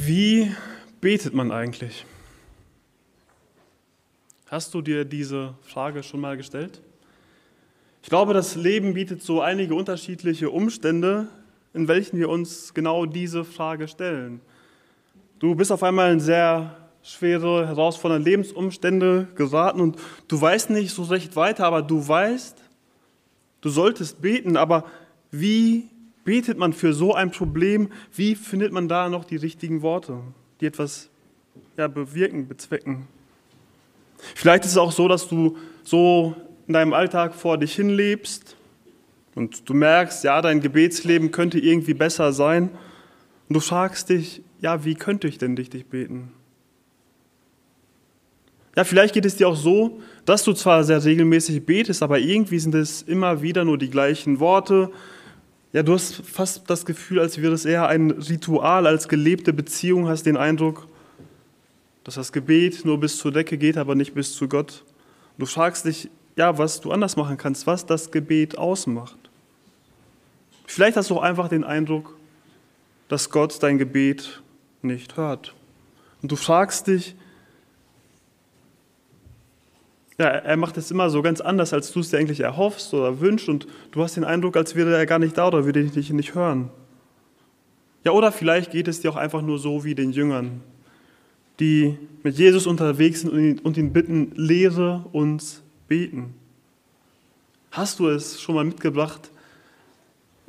Wie betet man eigentlich? Hast du dir diese Frage schon mal gestellt? Ich glaube, das Leben bietet so einige unterschiedliche Umstände, in welchen wir uns genau diese Frage stellen. Du bist auf einmal in sehr schwere, herausfordernde Lebensumstände geraten und du weißt nicht so recht weiter, aber du weißt, du solltest beten, aber wie betet man für so ein Problem? Wie findet man da noch die richtigen Worte, die etwas ja, bewirken, bezwecken? Vielleicht ist es auch so, dass du so in deinem Alltag vor dich hinlebst und du merkst, ja, dein Gebetsleben könnte irgendwie besser sein. Und du fragst dich, ja, wie könnte ich denn richtig beten? Ja, vielleicht geht es dir auch so, dass du zwar sehr regelmäßig betest, aber irgendwie sind es immer wieder nur die gleichen Worte, ja, du hast fast das Gefühl, als wäre es eher ein Ritual als gelebte Beziehung, hast den Eindruck, dass das Gebet nur bis zur Decke geht, aber nicht bis zu Gott. Du fragst dich, ja, was du anders machen kannst, was das Gebet ausmacht. Vielleicht hast du auch einfach den Eindruck, dass Gott dein Gebet nicht hört. Und du fragst dich, ja, er macht es immer so ganz anders, als du es dir eigentlich erhoffst oder wünschst und du hast den Eindruck, als wäre er gar nicht da oder würde dich nicht hören. Ja, oder vielleicht geht es dir auch einfach nur so wie den Jüngern, die mit Jesus unterwegs sind und ihn bitten, lehre uns beten. Hast du es schon mal mitgebracht,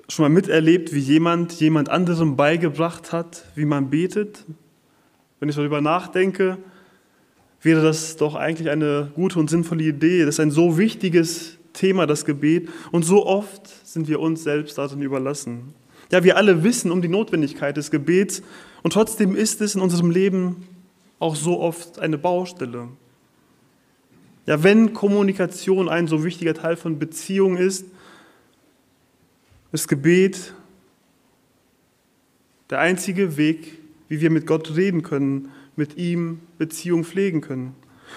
schon mal miterlebt, wie jemand jemand anderem beigebracht hat, wie man betet? Wenn ich darüber nachdenke, wäre das doch eigentlich eine gute und sinnvolle Idee. Das ist ein so wichtiges Thema, das Gebet. Und so oft sind wir uns selbst darin überlassen. Ja, wir alle wissen um die Notwendigkeit des Gebets und trotzdem ist es in unserem Leben auch so oft eine Baustelle. Ja, wenn Kommunikation ein so wichtiger Teil von Beziehung ist, ist Gebet der einzige Weg, wie wir mit Gott reden können mit ihm Beziehung pflegen können.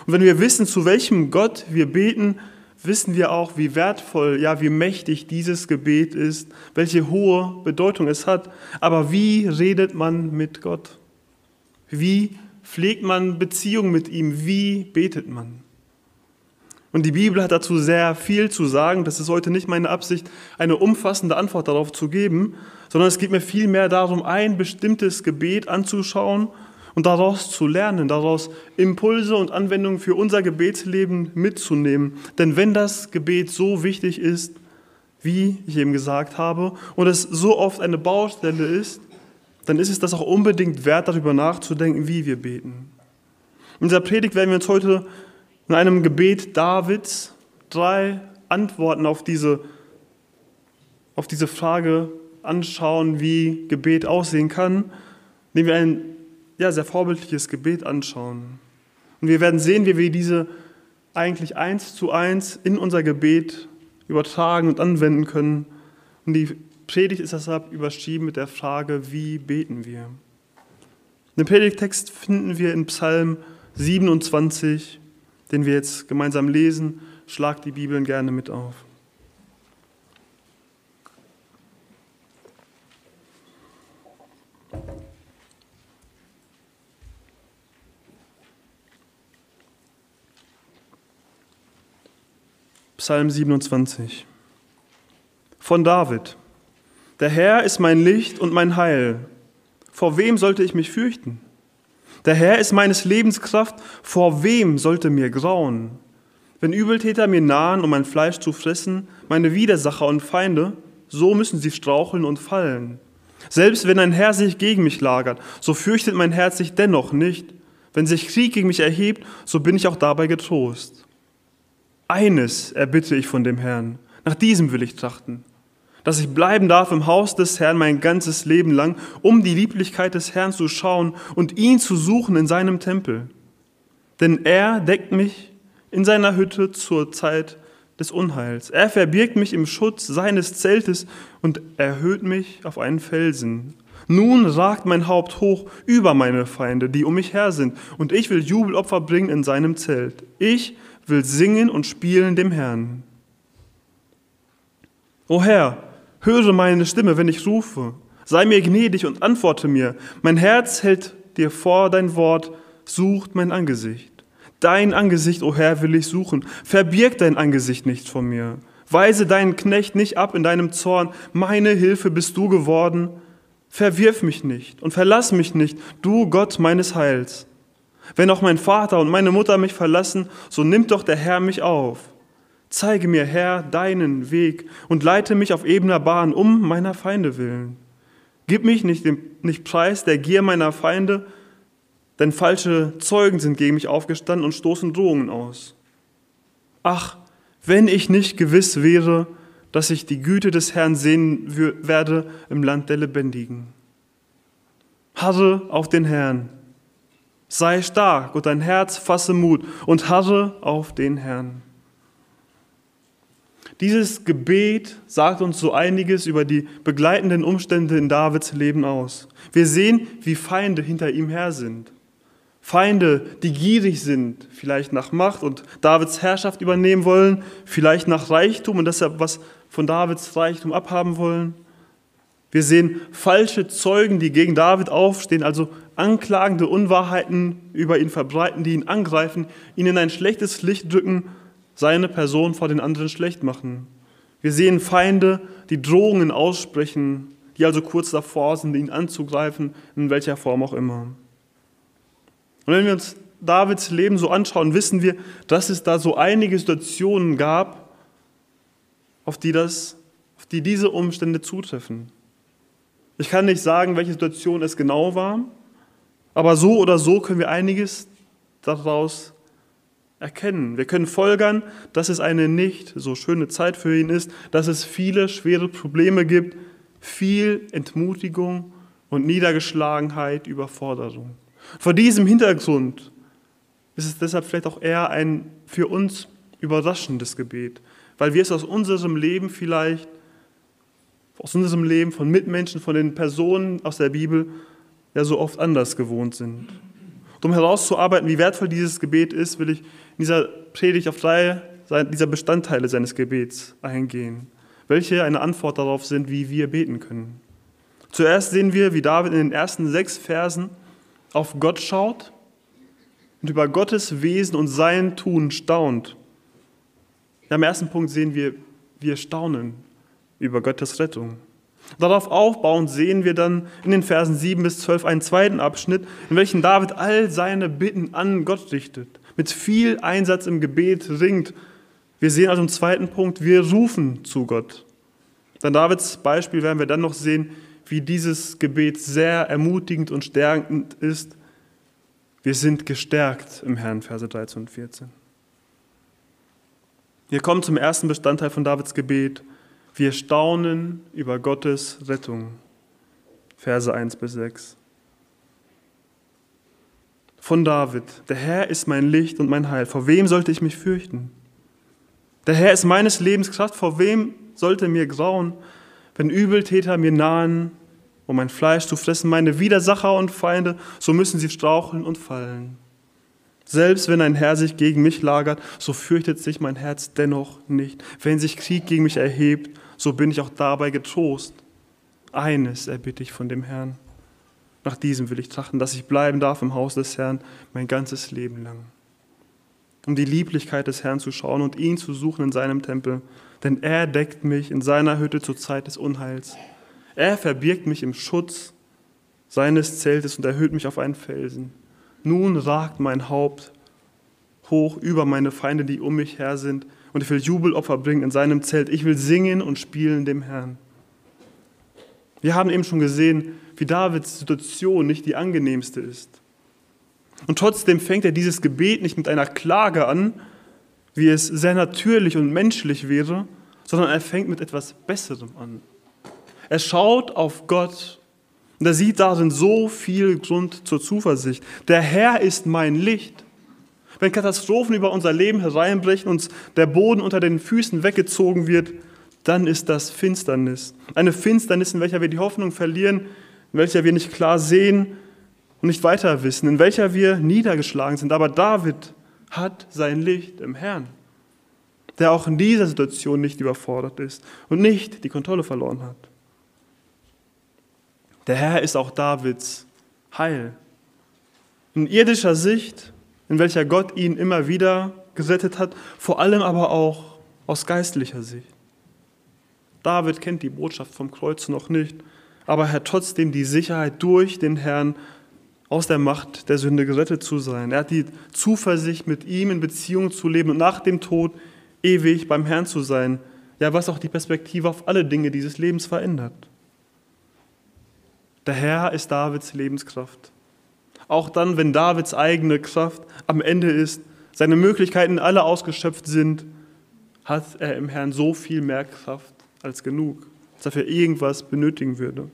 Und wenn wir wissen, zu welchem Gott wir beten, wissen wir auch, wie wertvoll, ja, wie mächtig dieses Gebet ist, welche hohe Bedeutung es hat. Aber wie redet man mit Gott? Wie pflegt man Beziehung mit ihm? Wie betet man? Und die Bibel hat dazu sehr viel zu sagen. Das ist heute nicht meine Absicht, eine umfassende Antwort darauf zu geben, sondern es geht mir vielmehr darum, ein bestimmtes Gebet anzuschauen und daraus zu lernen, daraus Impulse und Anwendungen für unser Gebetsleben mitzunehmen. Denn wenn das Gebet so wichtig ist, wie ich eben gesagt habe, und es so oft eine Baustelle ist, dann ist es das auch unbedingt wert, darüber nachzudenken, wie wir beten. In dieser Predigt werden wir uns heute in einem Gebet Davids drei Antworten auf diese, auf diese Frage anschauen, wie Gebet aussehen kann, indem wir ein ja, sehr vorbildliches Gebet anschauen. Und wir werden sehen, wie wir diese eigentlich eins zu eins in unser Gebet übertragen und anwenden können. Und die Predigt ist deshalb überschrieben mit der Frage, wie beten wir? Den Predigtext finden wir in Psalm 27, den wir jetzt gemeinsam lesen. Schlag die Bibeln gerne mit auf. Psalm 27 von David. Der Herr ist mein Licht und mein Heil. Vor wem sollte ich mich fürchten? Der Herr ist meines Lebens Kraft. Vor wem sollte mir grauen? Wenn Übeltäter mir nahen, um mein Fleisch zu fressen, meine Widersacher und Feinde, so müssen sie straucheln und fallen. Selbst wenn ein Herr sich gegen mich lagert, so fürchtet mein Herz sich dennoch nicht. Wenn sich Krieg gegen mich erhebt, so bin ich auch dabei getrost. Eines erbitte ich von dem Herrn, nach diesem will ich trachten, dass ich bleiben darf im Haus des Herrn mein ganzes Leben lang, um die Lieblichkeit des Herrn zu schauen und ihn zu suchen in seinem Tempel. Denn er deckt mich in seiner Hütte zur Zeit des Unheils. Er verbirgt mich im Schutz seines Zeltes und erhöht mich auf einen Felsen. Nun ragt mein Haupt hoch über meine Feinde, die um mich her sind, und ich will Jubelopfer bringen in seinem Zelt. Ich will singen und spielen dem Herrn. O Herr, höre meine Stimme, wenn ich rufe. Sei mir gnädig und antworte mir. Mein Herz hält dir vor dein Wort, sucht mein Angesicht. Dein Angesicht, o Herr, will ich suchen. Verbirg dein Angesicht nicht von mir. Weise deinen Knecht nicht ab in deinem Zorn. Meine Hilfe bist du geworden. Verwirf mich nicht und verlass mich nicht, du Gott meines Heils. Wenn auch mein Vater und meine Mutter mich verlassen, so nimmt doch der Herr mich auf. Zeige mir, Herr, deinen Weg und leite mich auf ebener Bahn um meiner Feinde willen. Gib mich nicht, nicht preis der Gier meiner Feinde, denn falsche Zeugen sind gegen mich aufgestanden und stoßen Drohungen aus. Ach, wenn ich nicht gewiss wäre, dass ich die Güte des Herrn sehen werde im Land der Lebendigen. Harre auf den Herrn. Sei stark und dein Herz fasse Mut und harre auf den Herrn. Dieses Gebet sagt uns so einiges über die begleitenden Umstände in Davids Leben aus. Wir sehen, wie Feinde hinter ihm her sind. Feinde, die gierig sind, vielleicht nach Macht und Davids Herrschaft übernehmen wollen, vielleicht nach Reichtum und deshalb was von Davids Reichtum abhaben wollen. Wir sehen falsche Zeugen, die gegen David aufstehen, also anklagende Unwahrheiten über ihn verbreiten, die ihn angreifen, ihn in ein schlechtes Licht drücken, seine Person vor den anderen schlecht machen. Wir sehen Feinde, die Drohungen aussprechen, die also kurz davor sind, ihn anzugreifen, in welcher Form auch immer. Und wenn wir uns Davids Leben so anschauen, wissen wir, dass es da so einige Situationen gab, auf die, das, auf die diese Umstände zutreffen. Ich kann nicht sagen, welche Situation es genau war, aber so oder so können wir einiges daraus erkennen. Wir können folgern, dass es eine nicht so schöne Zeit für ihn ist, dass es viele schwere Probleme gibt, viel Entmutigung und Niedergeschlagenheit, Überforderung. Vor diesem Hintergrund ist es deshalb vielleicht auch eher ein für uns überraschendes Gebet, weil wir es aus unserem Leben vielleicht, aus unserem Leben von Mitmenschen, von den Personen aus der Bibel ja so oft anders gewohnt sind. Und um herauszuarbeiten, wie wertvoll dieses Gebet ist, will ich in dieser Predigt auf drei dieser Bestandteile seines Gebets eingehen, welche eine Antwort darauf sind, wie wir beten können. Zuerst sehen wir, wie David in den ersten sechs Versen auf Gott schaut und über Gottes Wesen und sein Tun staunt. Ja, Im ersten Punkt sehen wir, wir staunen über Gottes Rettung. Darauf aufbauend sehen wir dann in den Versen 7 bis 12 einen zweiten Abschnitt, in welchem David all seine Bitten an Gott richtet, mit viel Einsatz im Gebet ringt. Wir sehen also im zweiten Punkt, wir rufen zu Gott. Dann Davids Beispiel werden wir dann noch sehen, wie dieses Gebet sehr ermutigend und stärkend ist. Wir sind gestärkt im Herrn, Verse 13 und 14. Wir kommen zum ersten Bestandteil von Davids Gebet. Wir staunen über Gottes Rettung. Verse 1 bis 6. Von David, der Herr ist mein Licht und mein Heil. Vor wem sollte ich mich fürchten? Der Herr ist meines Lebens Kraft. Vor wem sollte mir grauen? Wenn Übeltäter mir nahen, um mein Fleisch zu fressen, meine Widersacher und Feinde, so müssen sie straucheln und fallen. Selbst wenn ein Herr sich gegen mich lagert, so fürchtet sich mein Herz dennoch nicht. Wenn sich Krieg gegen mich erhebt, so bin ich auch dabei getrost. Eines erbitte ich von dem Herrn. Nach diesem will ich trachten, dass ich bleiben darf im Haus des Herrn mein ganzes Leben lang. Um die Lieblichkeit des Herrn zu schauen und ihn zu suchen in seinem Tempel denn er deckt mich in seiner Hütte zur Zeit des Unheils. Er verbirgt mich im Schutz seines Zeltes und erhöht mich auf einen Felsen. Nun ragt mein Haupt hoch über meine Feinde, die um mich her sind, und ich will Jubelopfer bringen in seinem Zelt. Ich will singen und spielen dem Herrn. Wir haben eben schon gesehen, wie Davids Situation nicht die angenehmste ist. Und trotzdem fängt er dieses Gebet nicht mit einer Klage an, wie es sehr natürlich und menschlich wäre, sondern er fängt mit etwas Besserem an. Er schaut auf Gott und er sieht darin so viel Grund zur Zuversicht. Der Herr ist mein Licht. Wenn Katastrophen über unser Leben hereinbrechen, uns der Boden unter den Füßen weggezogen wird, dann ist das Finsternis. Eine Finsternis, in welcher wir die Hoffnung verlieren, in welcher wir nicht klar sehen und nicht weiter wissen, in welcher wir niedergeschlagen sind. Aber David hat sein Licht im Herrn, der auch in dieser Situation nicht überfordert ist und nicht die Kontrolle verloren hat. Der Herr ist auch Davids Heil. In irdischer Sicht, in welcher Gott ihn immer wieder gerettet hat, vor allem aber auch aus geistlicher Sicht. David kennt die Botschaft vom Kreuz noch nicht, aber er hat trotzdem die Sicherheit durch den Herrn aus der Macht der Sünde gerettet zu sein. Er hat die Zuversicht, mit ihm in Beziehung zu leben und nach dem Tod ewig beim Herrn zu sein. Ja, was auch die Perspektive auf alle Dinge dieses Lebens verändert. Der Herr ist Davids Lebenskraft. Auch dann, wenn Davids eigene Kraft am Ende ist, seine Möglichkeiten alle ausgeschöpft sind, hat er im Herrn so viel mehr Kraft als genug, als er für irgendwas benötigen würde.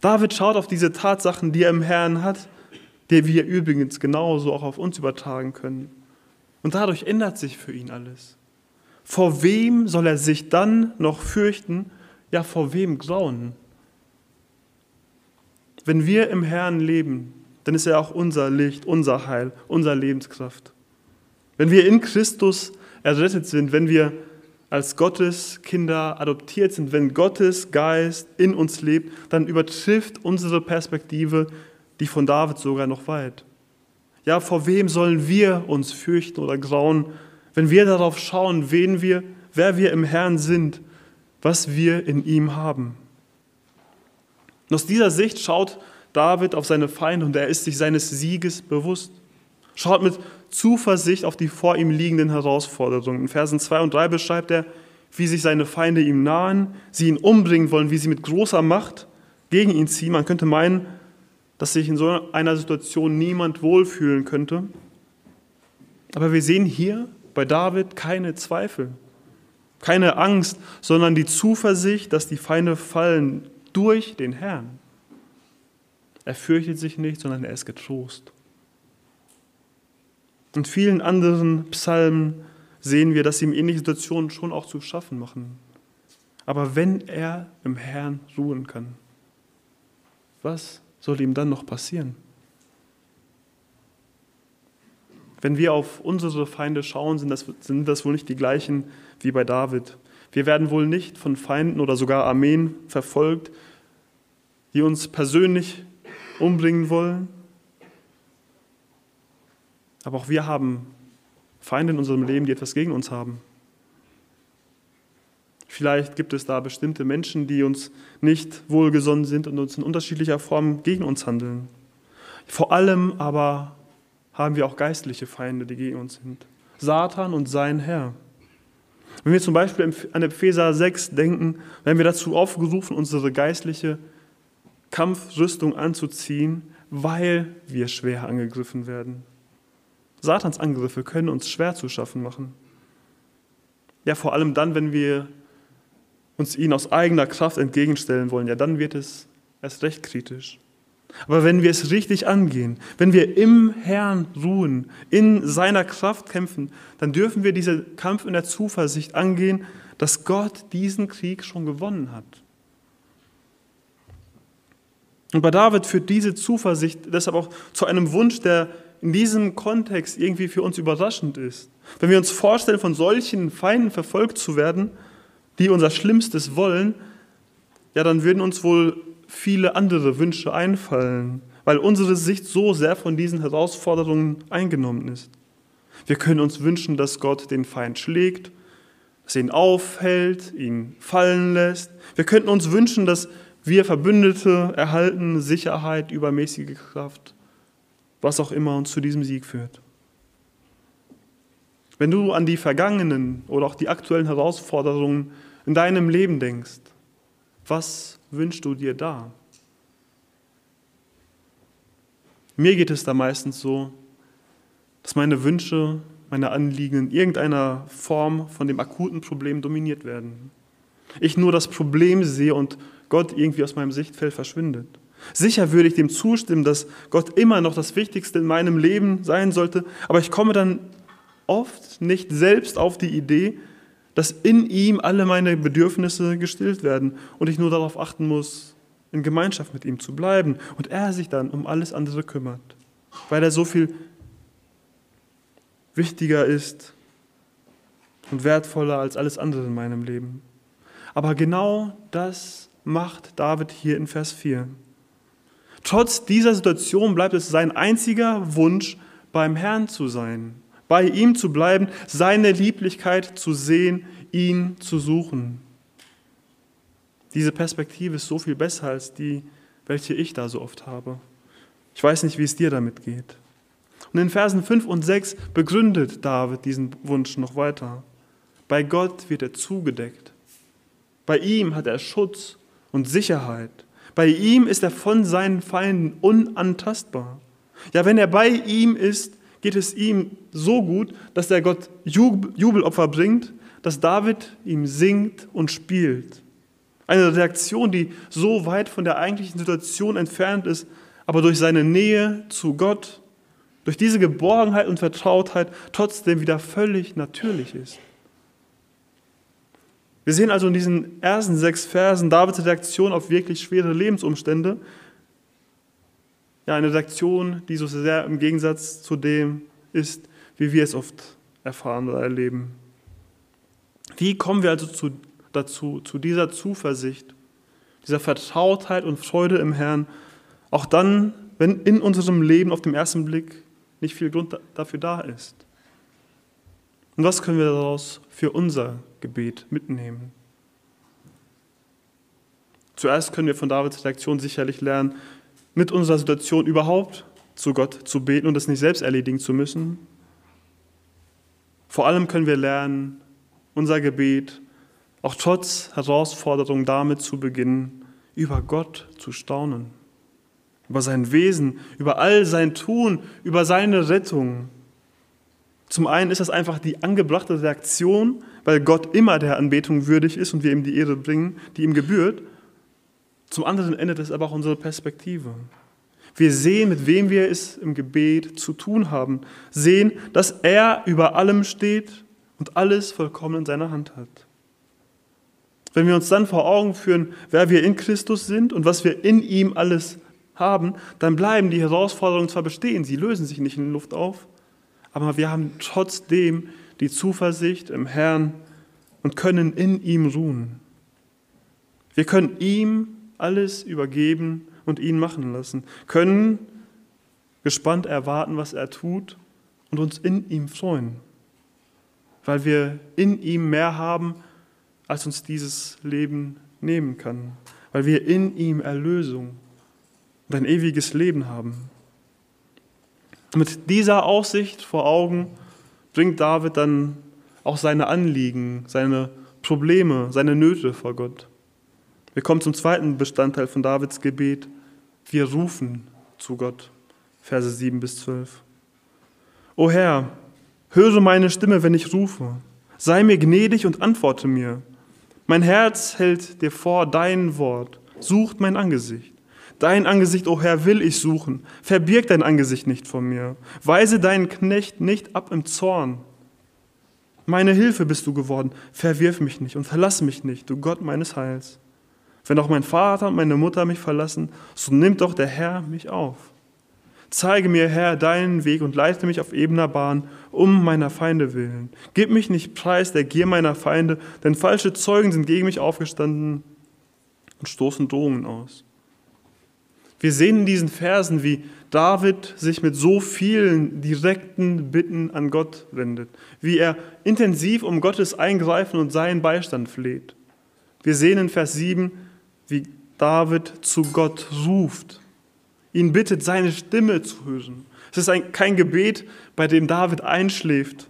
David schaut auf diese Tatsachen, die er im Herrn hat, die wir übrigens genauso auch auf uns übertragen können. Und dadurch ändert sich für ihn alles. Vor wem soll er sich dann noch fürchten? Ja, vor wem grauen? Wenn wir im Herrn leben, dann ist er auch unser Licht, unser Heil, unsere Lebenskraft. Wenn wir in Christus errettet sind, wenn wir als Gottes Kinder adoptiert sind, wenn Gottes Geist in uns lebt, dann übertrifft unsere Perspektive die von David sogar noch weit. Ja, vor wem sollen wir uns fürchten oder grauen, wenn wir darauf schauen, wen wir, wer wir im Herrn sind, was wir in ihm haben? Und aus dieser Sicht schaut David auf seine Feinde und er ist sich seines Sieges bewusst. Schaut mit Zuversicht auf die vor ihm liegenden Herausforderungen. In Versen 2 und 3 beschreibt er, wie sich seine Feinde ihm nahen, sie ihn umbringen wollen, wie sie mit großer Macht gegen ihn ziehen. Man könnte meinen, dass sich in so einer Situation niemand wohlfühlen könnte. Aber wir sehen hier bei David keine Zweifel, keine Angst, sondern die Zuversicht, dass die Feinde fallen durch den Herrn. Er fürchtet sich nicht, sondern er ist getrost. In vielen anderen Psalmen sehen wir, dass ihm ähnliche Situationen schon auch zu schaffen machen. Aber wenn er im Herrn ruhen kann, was soll ihm dann noch passieren? Wenn wir auf unsere Feinde schauen, sind das, sind das wohl nicht die gleichen wie bei David. Wir werden wohl nicht von Feinden oder sogar Armeen verfolgt, die uns persönlich umbringen wollen. Aber auch wir haben Feinde in unserem Leben, die etwas gegen uns haben. Vielleicht gibt es da bestimmte Menschen, die uns nicht wohlgesonnen sind und uns in unterschiedlicher Form gegen uns handeln. Vor allem aber haben wir auch geistliche Feinde, die gegen uns sind. Satan und sein Herr. Wenn wir zum Beispiel an Epheser 6 denken, werden wir dazu aufgerufen, unsere geistliche Kampfrüstung anzuziehen, weil wir schwer angegriffen werden. Satans Angriffe können uns schwer zu schaffen machen. Ja, vor allem dann, wenn wir uns ihn aus eigener Kraft entgegenstellen wollen, ja, dann wird es erst recht kritisch. Aber wenn wir es richtig angehen, wenn wir im Herrn ruhen, in seiner Kraft kämpfen, dann dürfen wir diesen Kampf in der Zuversicht angehen, dass Gott diesen Krieg schon gewonnen hat. Und bei David führt diese Zuversicht deshalb auch zu einem Wunsch, der in diesem Kontext irgendwie für uns überraschend ist. Wenn wir uns vorstellen, von solchen Feinden verfolgt zu werden, die unser Schlimmstes wollen, ja, dann würden uns wohl viele andere Wünsche einfallen, weil unsere Sicht so sehr von diesen Herausforderungen eingenommen ist. Wir können uns wünschen, dass Gott den Feind schlägt, dass er ihn aufhält, ihn fallen lässt. Wir könnten uns wünschen, dass wir Verbündete erhalten, Sicherheit, übermäßige Kraft, was auch immer uns zu diesem Sieg führt. Wenn du an die vergangenen oder auch die aktuellen Herausforderungen in deinem Leben denkst, was wünschst du dir da? Mir geht es da meistens so, dass meine Wünsche, meine Anliegen in irgendeiner Form von dem akuten Problem dominiert werden. Ich nur das Problem sehe und Gott irgendwie aus meinem Sichtfeld verschwindet. Sicher würde ich dem zustimmen, dass Gott immer noch das Wichtigste in meinem Leben sein sollte, aber ich komme dann oft nicht selbst auf die Idee, dass in ihm alle meine Bedürfnisse gestillt werden und ich nur darauf achten muss, in Gemeinschaft mit ihm zu bleiben und er sich dann um alles andere kümmert, weil er so viel wichtiger ist und wertvoller als alles andere in meinem Leben. Aber genau das macht David hier in Vers 4. Trotz dieser Situation bleibt es sein einziger Wunsch, beim Herrn zu sein, bei ihm zu bleiben, seine Lieblichkeit zu sehen, ihn zu suchen. Diese Perspektive ist so viel besser als die, welche ich da so oft habe. Ich weiß nicht, wie es dir damit geht. Und in Versen 5 und 6 begründet David diesen Wunsch noch weiter. Bei Gott wird er zugedeckt. Bei ihm hat er Schutz und Sicherheit. Bei ihm ist er von seinen Feinden unantastbar. Ja, wenn er bei ihm ist, geht es ihm so gut, dass er Gott Jubelopfer bringt, dass David ihm singt und spielt. Eine Reaktion, die so weit von der eigentlichen Situation entfernt ist, aber durch seine Nähe zu Gott, durch diese Geborgenheit und Vertrautheit trotzdem wieder völlig natürlich ist. Wir sehen also in diesen ersten sechs Versen Davids Reaktion auf wirklich schwere Lebensumstände. Ja, eine Reaktion, die so sehr im Gegensatz zu dem ist, wie wir es oft erfahren oder erleben. Wie kommen wir also zu, dazu, zu dieser Zuversicht, dieser Vertrautheit und Freude im Herrn, auch dann, wenn in unserem Leben auf den ersten Blick nicht viel Grund dafür da ist? Und was können wir daraus für unser Gebet mitnehmen? Zuerst können wir von Davids Reaktion sicherlich lernen, mit unserer Situation überhaupt zu Gott zu beten und das nicht selbst erledigen zu müssen. Vor allem können wir lernen, unser Gebet auch trotz Herausforderungen damit zu beginnen, über Gott zu staunen, über sein Wesen, über all sein Tun, über seine Rettung. Zum einen ist das einfach die angebrachte Reaktion, weil Gott immer der Anbetung würdig ist und wir ihm die Ehre bringen, die ihm gebührt. Zum anderen endet es aber auch unsere Perspektive. Wir sehen, mit wem wir es im Gebet zu tun haben, sehen, dass er über allem steht und alles vollkommen in seiner Hand hat. Wenn wir uns dann vor Augen führen, wer wir in Christus sind und was wir in ihm alles haben, dann bleiben die Herausforderungen zwar bestehen, sie lösen sich nicht in Luft auf, aber wir haben trotzdem die Zuversicht im Herrn und können in ihm ruhen. Wir können ihm alles übergeben und ihn machen lassen, können gespannt erwarten, was er tut und uns in ihm freuen, weil wir in ihm mehr haben, als uns dieses Leben nehmen kann, weil wir in ihm Erlösung und ein ewiges Leben haben. Mit dieser Aussicht vor Augen bringt David dann auch seine Anliegen, seine Probleme, seine Nöte vor Gott. Wir kommen zum zweiten Bestandteil von Davids Gebet. Wir rufen zu Gott. Verse 7 bis 12. O Herr, höre meine Stimme, wenn ich rufe. Sei mir gnädig und antworte mir. Mein Herz hält dir vor dein Wort, sucht mein Angesicht. Dein Angesicht, o oh Herr, will ich suchen. Verbirg dein Angesicht nicht vor mir. Weise deinen Knecht nicht ab im Zorn. Meine Hilfe bist du geworden. Verwirf mich nicht und verlass mich nicht, du Gott meines Heils. Wenn auch mein Vater und meine Mutter mich verlassen, so nimmt doch der Herr mich auf. Zeige mir, Herr, deinen Weg und leite mich auf ebener Bahn, um meiner Feinde willen. Gib mich nicht preis der Gier meiner Feinde, denn falsche Zeugen sind gegen mich aufgestanden und stoßen Drohungen aus. Wir sehen in diesen Versen, wie David sich mit so vielen direkten Bitten an Gott wendet, wie er intensiv um Gottes Eingreifen und seinen Beistand fleht. Wir sehen in Vers 7, wie David zu Gott ruft, ihn bittet, seine Stimme zu hören. Es ist ein, kein Gebet, bei dem David einschläft,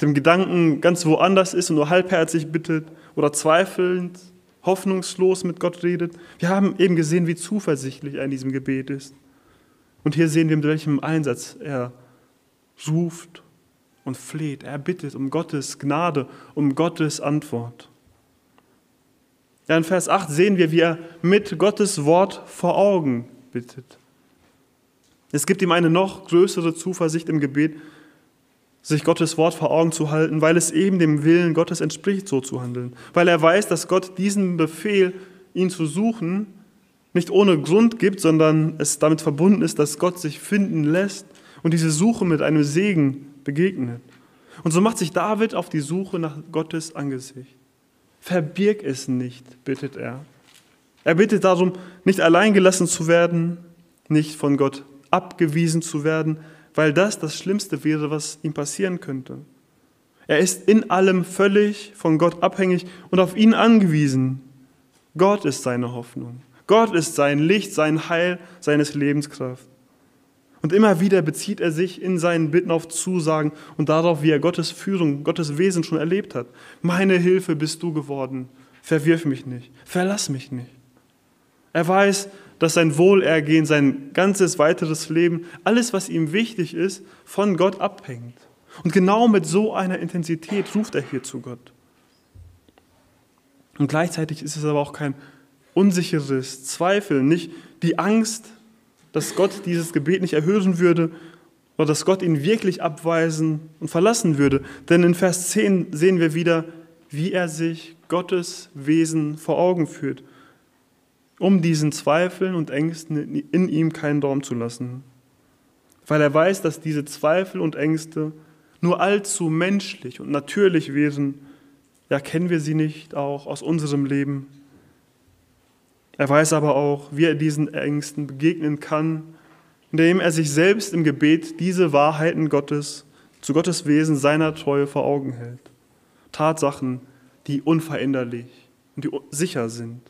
dem Gedanken ganz woanders ist und nur halbherzig bittet oder zweifelnd hoffnungslos mit Gott redet. Wir haben eben gesehen, wie zuversichtlich er in diesem Gebet ist. Und hier sehen wir, mit welchem Einsatz er ruft und fleht. Er bittet um Gottes Gnade, um Gottes Antwort. Ja, in Vers 8 sehen wir, wie er mit Gottes Wort vor Augen bittet. Es gibt ihm eine noch größere Zuversicht im Gebet, sich Gottes Wort vor Augen zu halten, weil es eben dem Willen Gottes entspricht, so zu handeln. Weil er weiß, dass Gott diesen Befehl, ihn zu suchen, nicht ohne Grund gibt, sondern es damit verbunden ist, dass Gott sich finden lässt und diese Suche mit einem Segen begegnet. Und so macht sich David auf die Suche nach Gottes Angesicht. Verbirg es nicht, bittet er. Er bittet darum, nicht allein gelassen zu werden, nicht von Gott abgewiesen zu werden, weil das das Schlimmste wäre, was ihm passieren könnte. Er ist in allem völlig von Gott abhängig und auf ihn angewiesen. Gott ist seine Hoffnung. Gott ist sein Licht, sein Heil, seines Lebenskraft. Und immer wieder bezieht er sich in seinen Bitten auf Zusagen und darauf, wie er Gottes Führung, Gottes Wesen schon erlebt hat. Meine Hilfe bist du geworden. Verwirf mich nicht. Verlass mich nicht. Er weiß, dass sein Wohlergehen, sein ganzes weiteres Leben, alles, was ihm wichtig ist, von Gott abhängt. Und genau mit so einer Intensität ruft er hier zu Gott. Und gleichzeitig ist es aber auch kein unsicheres Zweifeln, nicht die Angst, dass Gott dieses Gebet nicht erhören würde oder dass Gott ihn wirklich abweisen und verlassen würde. Denn in Vers 10 sehen wir wieder, wie er sich Gottes Wesen vor Augen führt, um diesen Zweifeln und Ängsten in ihm keinen Raum zu lassen. Weil er weiß, dass diese Zweifel und Ängste nur allzu menschlich und natürlich wären, ja, kennen wir sie nicht auch aus unserem Leben. Er weiß aber auch, wie er diesen Ängsten begegnen kann, indem er sich selbst im Gebet diese Wahrheiten Gottes zu Gottes Wesen seiner Treue vor Augen hält. Tatsachen, die unveränderlich und die sicher sind.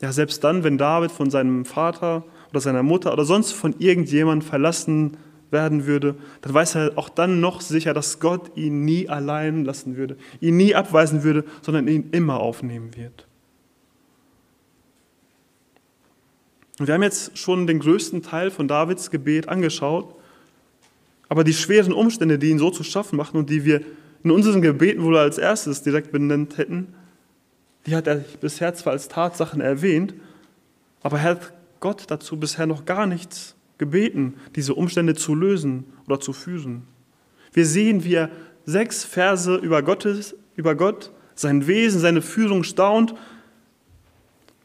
Ja, selbst dann, wenn David von seinem Vater oder seiner Mutter oder sonst von irgendjemand verlassen werden würde, dann weiß er auch dann noch sicher, dass Gott ihn nie allein lassen würde, ihn nie abweisen würde, sondern ihn immer aufnehmen wird. Und wir haben jetzt schon den größten Teil von Davids Gebet angeschaut, aber die schweren Umstände, die ihn so zu schaffen machen und die wir in unseren Gebeten wohl als erstes direkt benannt hätten, die hat er bisher zwar als Tatsachen erwähnt, aber er hat Gott dazu bisher noch gar nichts gebeten, diese Umstände zu lösen oder zu führen. Wir sehen, wie er sechs Verse über, Gottes, über Gott, sein Wesen, seine Führung staunt.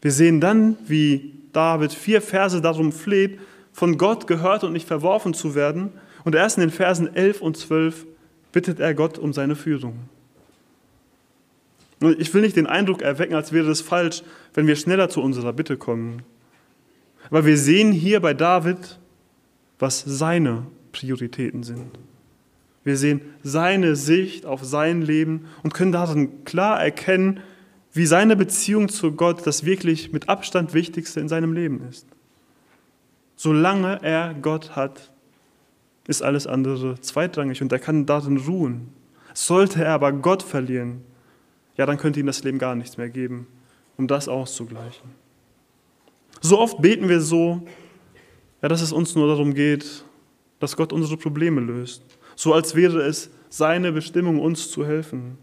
Wir sehen dann, wie David vier Verse darum fleht, von Gott gehört und nicht verworfen zu werden. Und erst in den Versen 11 und 12 bittet er Gott um seine Führung. Ich will nicht den Eindruck erwecken, als wäre es falsch, wenn wir schneller zu unserer Bitte kommen. Aber wir sehen hier bei David, was seine Prioritäten sind. Wir sehen seine Sicht auf sein Leben und können darin klar erkennen, wie seine Beziehung zu Gott das wirklich mit Abstand Wichtigste in seinem Leben ist. Solange er Gott hat, ist alles andere zweitrangig und er kann darin ruhen. Sollte er aber Gott verlieren, ja, dann könnte ihm das Leben gar nichts mehr geben, um das auszugleichen. So oft beten wir so, ja, dass es uns nur darum geht, dass Gott unsere Probleme löst. So als wäre es seine Bestimmung, uns zu helfen.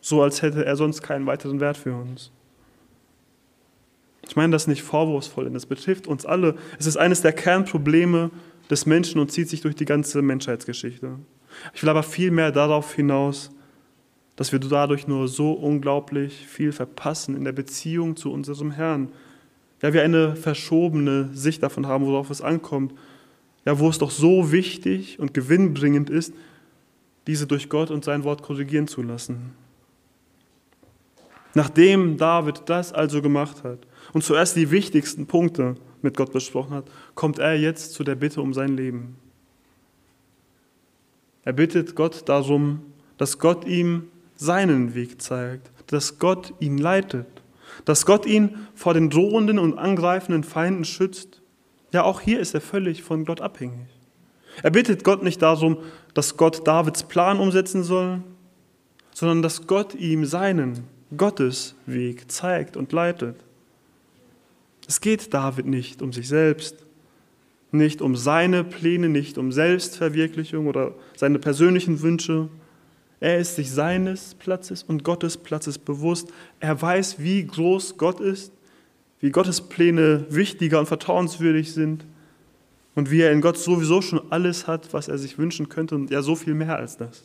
So als hätte er sonst keinen weiteren Wert für uns. Ich meine das nicht vorwurfsvoll, denn es betrifft uns alle. Es ist eines der Kernprobleme des Menschen und zieht sich durch die ganze Menschheitsgeschichte. Ich will aber viel mehr darauf hinaus, dass wir dadurch nur so unglaublich viel verpassen in der Beziehung zu unserem Herrn. Ja, wir eine verschobene Sicht davon haben, worauf es ankommt. Ja, wo es doch so wichtig und gewinnbringend ist, diese durch Gott und sein Wort korrigieren zu lassen. Nachdem David das also gemacht hat und zuerst die wichtigsten Punkte mit Gott besprochen hat, kommt er jetzt zu der Bitte um sein Leben. Er bittet Gott darum, dass Gott ihm seinen Weg zeigt, dass Gott ihn leitet, dass Gott ihn vor den drohenden und angreifenden Feinden schützt. Ja, auch hier ist er völlig von Gott abhängig. Er bittet Gott nicht darum, dass Gott Davids Plan umsetzen soll, sondern dass Gott ihm seinen Gottes Weg zeigt und leitet. Es geht David nicht um sich selbst, nicht um seine Pläne, nicht um Selbstverwirklichung oder seine persönlichen Wünsche. Er ist sich seines Platzes und Gottes Platzes bewusst. Er weiß, wie groß Gott ist, wie Gottes Pläne wichtiger und vertrauenswürdig sind und wie er in Gott sowieso schon alles hat, was er sich wünschen könnte und ja so viel mehr als das.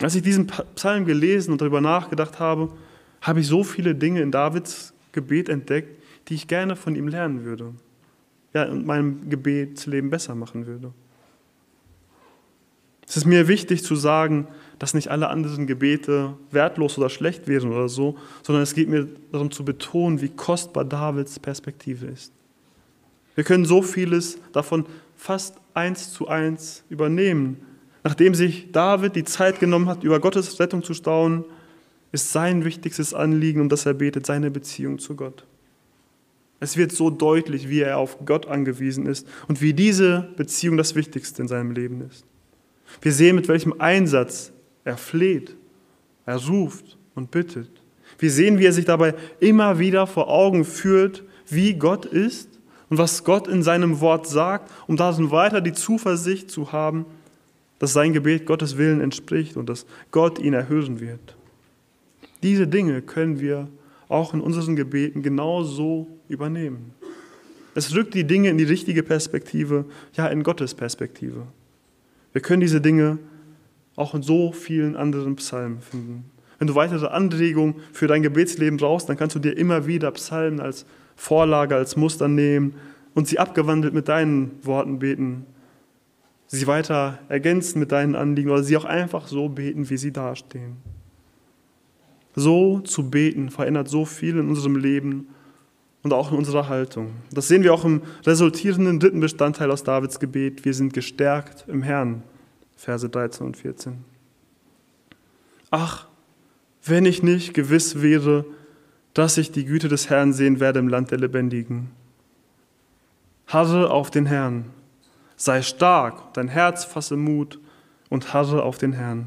Als ich diesen Psalm gelesen und darüber nachgedacht habe, habe ich so viele Dinge in Davids Gebet entdeckt, die ich gerne von ihm lernen würde. Ja, und meinem Gebetsleben besser machen würde. Es ist mir wichtig zu sagen, dass nicht alle anderen Gebete wertlos oder schlecht wären oder so, sondern es geht mir darum zu betonen, wie kostbar Davids Perspektive ist. Wir können so vieles davon fast eins zu eins übernehmen. Nachdem sich David die Zeit genommen hat, über Gottes Rettung zu staunen, ist sein wichtigstes Anliegen, um das er betet, seine Beziehung zu Gott. Es wird so deutlich, wie er auf Gott angewiesen ist und wie diese Beziehung das Wichtigste in seinem Leben ist. Wir sehen, mit welchem Einsatz er fleht, er ruft und bittet. Wir sehen, wie er sich dabei immer wieder vor Augen führt, wie Gott ist und was Gott in seinem Wort sagt, um darin weiter die Zuversicht zu haben, dass sein Gebet Gottes Willen entspricht und dass Gott ihn erhören wird. Diese Dinge können wir auch in unseren Gebeten genauso übernehmen. Es rückt die Dinge in die richtige Perspektive, ja in Gottes Perspektive. Wir können diese Dinge auch in so vielen anderen Psalmen finden. Wenn du weitere Anregungen für dein Gebetsleben brauchst, dann kannst du dir immer wieder Psalmen als Vorlage, als Muster nehmen und sie abgewandelt mit deinen Worten beten. Sie weiter ergänzen mit deinen Anliegen oder sie auch einfach so beten, wie sie dastehen. So zu beten verändert so viel in unserem Leben und auch in unserer Haltung. Das sehen wir auch im resultierenden dritten Bestandteil aus Davids Gebet. Wir sind gestärkt im Herrn. Verse 13 und 14. Ach, wenn ich nicht gewiss wäre, dass ich die Güte des Herrn sehen werde im Land der Lebendigen. Harre auf den Herrn, sei stark, dein Herz fasse Mut und harre auf den Herrn.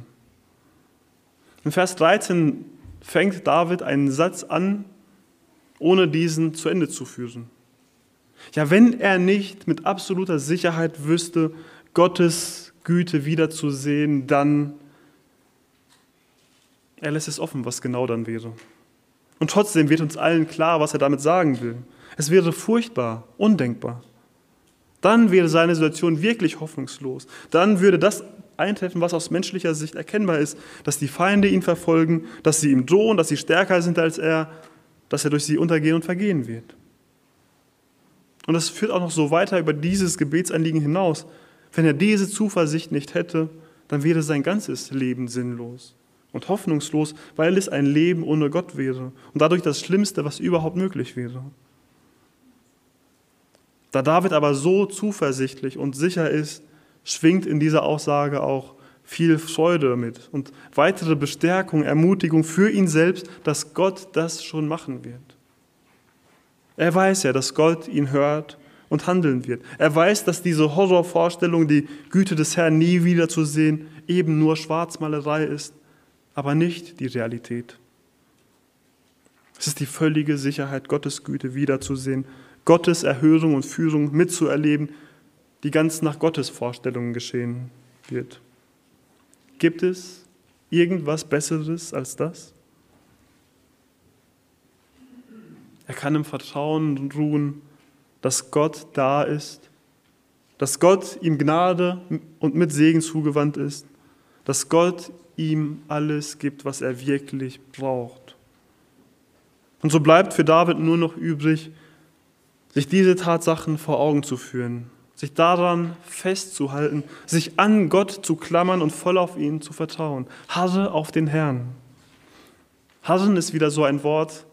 In Vers 13 fängt David einen Satz an, ohne diesen zu Ende zu führen. Ja, wenn er nicht mit absoluter Sicherheit wüsste, Gottes Güte wiederzusehen, dann er lässt es offen, was genau dann wäre. Und trotzdem wird uns allen klar, was er damit sagen will. Es wäre furchtbar, undenkbar. Dann wäre seine Situation wirklich hoffnungslos. Dann würde das eintreffen, was aus menschlicher Sicht erkennbar ist, dass die Feinde ihn verfolgen, dass sie ihm drohen, dass sie stärker sind als er, dass er durch sie untergehen und vergehen wird. Und das führt auch noch so weiter über dieses Gebetsanliegen hinaus. Wenn er diese Zuversicht nicht hätte, dann wäre sein ganzes Leben sinnlos und hoffnungslos, weil es ein Leben ohne Gott wäre und dadurch das Schlimmste, was überhaupt möglich wäre. Da David aber so zuversichtlich und sicher ist, schwingt in dieser Aussage auch viel Freude mit und weitere Bestärkung, Ermutigung für ihn selbst, dass Gott das schon machen wird. Er weiß ja, dass Gott ihn hört und handeln wird. Er weiß, dass diese Horrorvorstellung, die Güte des Herrn nie wieder zu sehen, eben nur Schwarzmalerei ist, aber nicht die Realität. Es ist die völlige Sicherheit, Gottes Güte wiederzusehen, Gottes Erhörung und Führung mitzuerleben, die ganz nach Gottes Vorstellungen geschehen wird. Gibt es irgendwas Besseres als das? Er kann im Vertrauen ruhen, dass Gott da ist, dass Gott ihm Gnade und mit Segen zugewandt ist, dass Gott ihm alles gibt, was er wirklich braucht. Und so bleibt für David nur noch übrig, sich diese Tatsachen vor Augen zu führen sich daran festzuhalten, sich an Gott zu klammern und voll auf ihn zu vertrauen. Harre auf den Herrn. Harren ist wieder so ein Wort,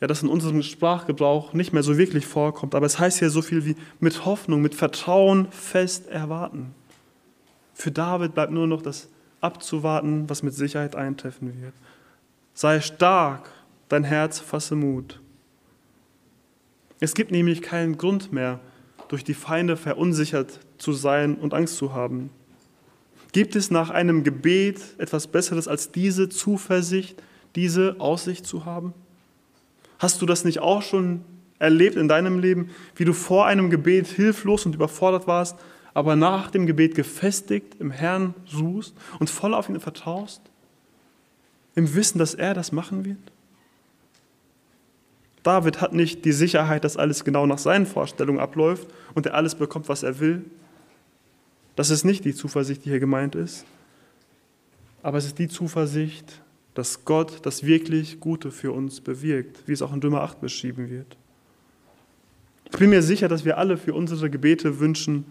ja, das in unserem Sprachgebrauch nicht mehr so wirklich vorkommt, aber es heißt hier so viel wie mit Hoffnung, mit Vertrauen fest erwarten. Für David bleibt nur noch das abzuwarten, was mit Sicherheit eintreffen wird. Sei stark, dein Herz fasse Mut. Es gibt nämlich keinen Grund mehr, durch die Feinde verunsichert zu sein und Angst zu haben? Gibt es nach einem Gebet etwas Besseres als diese Zuversicht, diese Aussicht zu haben? Hast du das nicht auch schon erlebt in deinem Leben, wie du vor einem Gebet hilflos und überfordert warst, aber nach dem Gebet gefestigt im Herrn ruhst und voll auf ihn vertraust? Im Wissen, dass er das machen wird? David hat nicht die Sicherheit, dass alles genau nach seinen Vorstellungen abläuft und er alles bekommt, was er will. Das ist nicht die Zuversicht, die hier gemeint ist. Aber es ist die Zuversicht, dass Gott das wirklich Gute für uns bewirkt, wie es auch in Römer 8 beschrieben wird. Ich bin mir sicher, dass wir alle für unsere Gebete wünschen,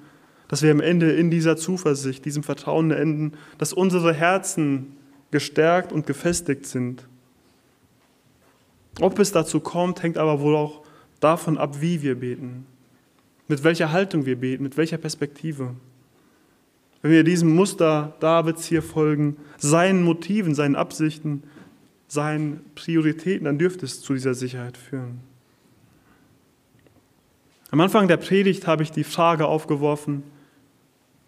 dass wir am Ende in dieser Zuversicht, diesem Vertrauen enden, dass unsere Herzen gestärkt und gefestigt sind. Ob es dazu kommt, hängt aber wohl auch davon ab, wie wir beten, mit welcher Haltung wir beten, mit welcher Perspektive. Wenn wir diesem Muster Davids hier folgen, seinen Motiven, seinen Absichten, seinen Prioritäten, dann dürfte es zu dieser Sicherheit führen. Am Anfang der Predigt habe ich die Frage aufgeworfen,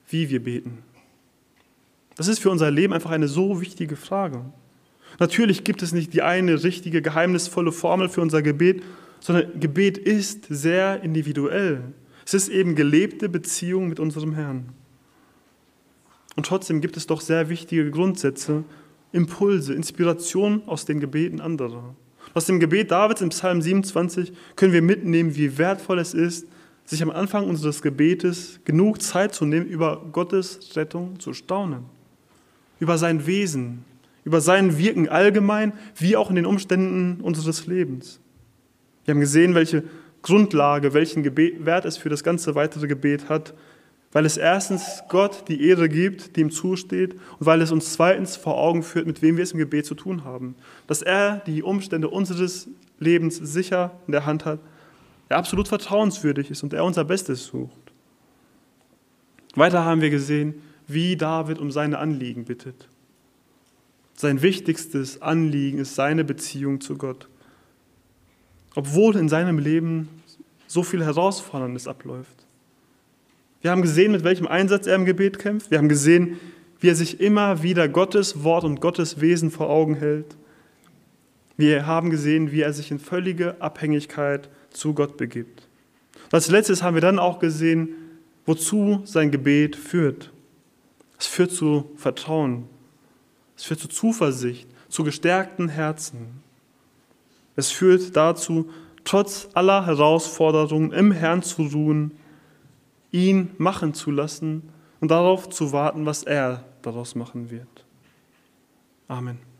wie wir beten. Das ist für unser Leben einfach eine so wichtige Frage. Natürlich gibt es nicht die eine richtige, geheimnisvolle Formel für unser Gebet, sondern Gebet ist sehr individuell. Es ist eben gelebte Beziehung mit unserem Herrn. Und trotzdem gibt es doch sehr wichtige Grundsätze, Impulse, Inspiration aus den Gebeten anderer. Aus dem Gebet Davids im Psalm 27 können wir mitnehmen, wie wertvoll es ist, sich am Anfang unseres Gebetes genug Zeit zu nehmen, über Gottes Rettung zu staunen, über sein Wesen, über sein Wirken allgemein, wie auch in den Umständen unseres Lebens. Wir haben gesehen, welche Grundlage, welchen Gebet, Wert es für das ganze weitere Gebet hat weil es erstens Gott die Ehre gibt, die ihm zusteht, und weil es uns zweitens vor Augen führt, mit wem wir es im Gebet zu tun haben. Dass er die Umstände unseres Lebens sicher in der Hand hat, er absolut vertrauenswürdig ist und er unser Bestes sucht. Weiter haben wir gesehen, wie David um seine Anliegen bittet. Sein wichtigstes Anliegen ist seine Beziehung zu Gott. Obwohl in seinem Leben so viel Herausforderndes abläuft. Wir haben gesehen, mit welchem Einsatz er im Gebet kämpft. Wir haben gesehen, wie er sich immer wieder Gottes Wort und Gottes Wesen vor Augen hält. Wir haben gesehen, wie er sich in völlige Abhängigkeit zu Gott begibt. Und als letztes haben wir dann auch gesehen, wozu sein Gebet führt. Es führt zu Vertrauen. Es führt zu Zuversicht, zu gestärkten Herzen. Es führt dazu, trotz aller Herausforderungen im Herrn zu ruhen ihn machen zu lassen und darauf zu warten, was er daraus machen wird. Amen.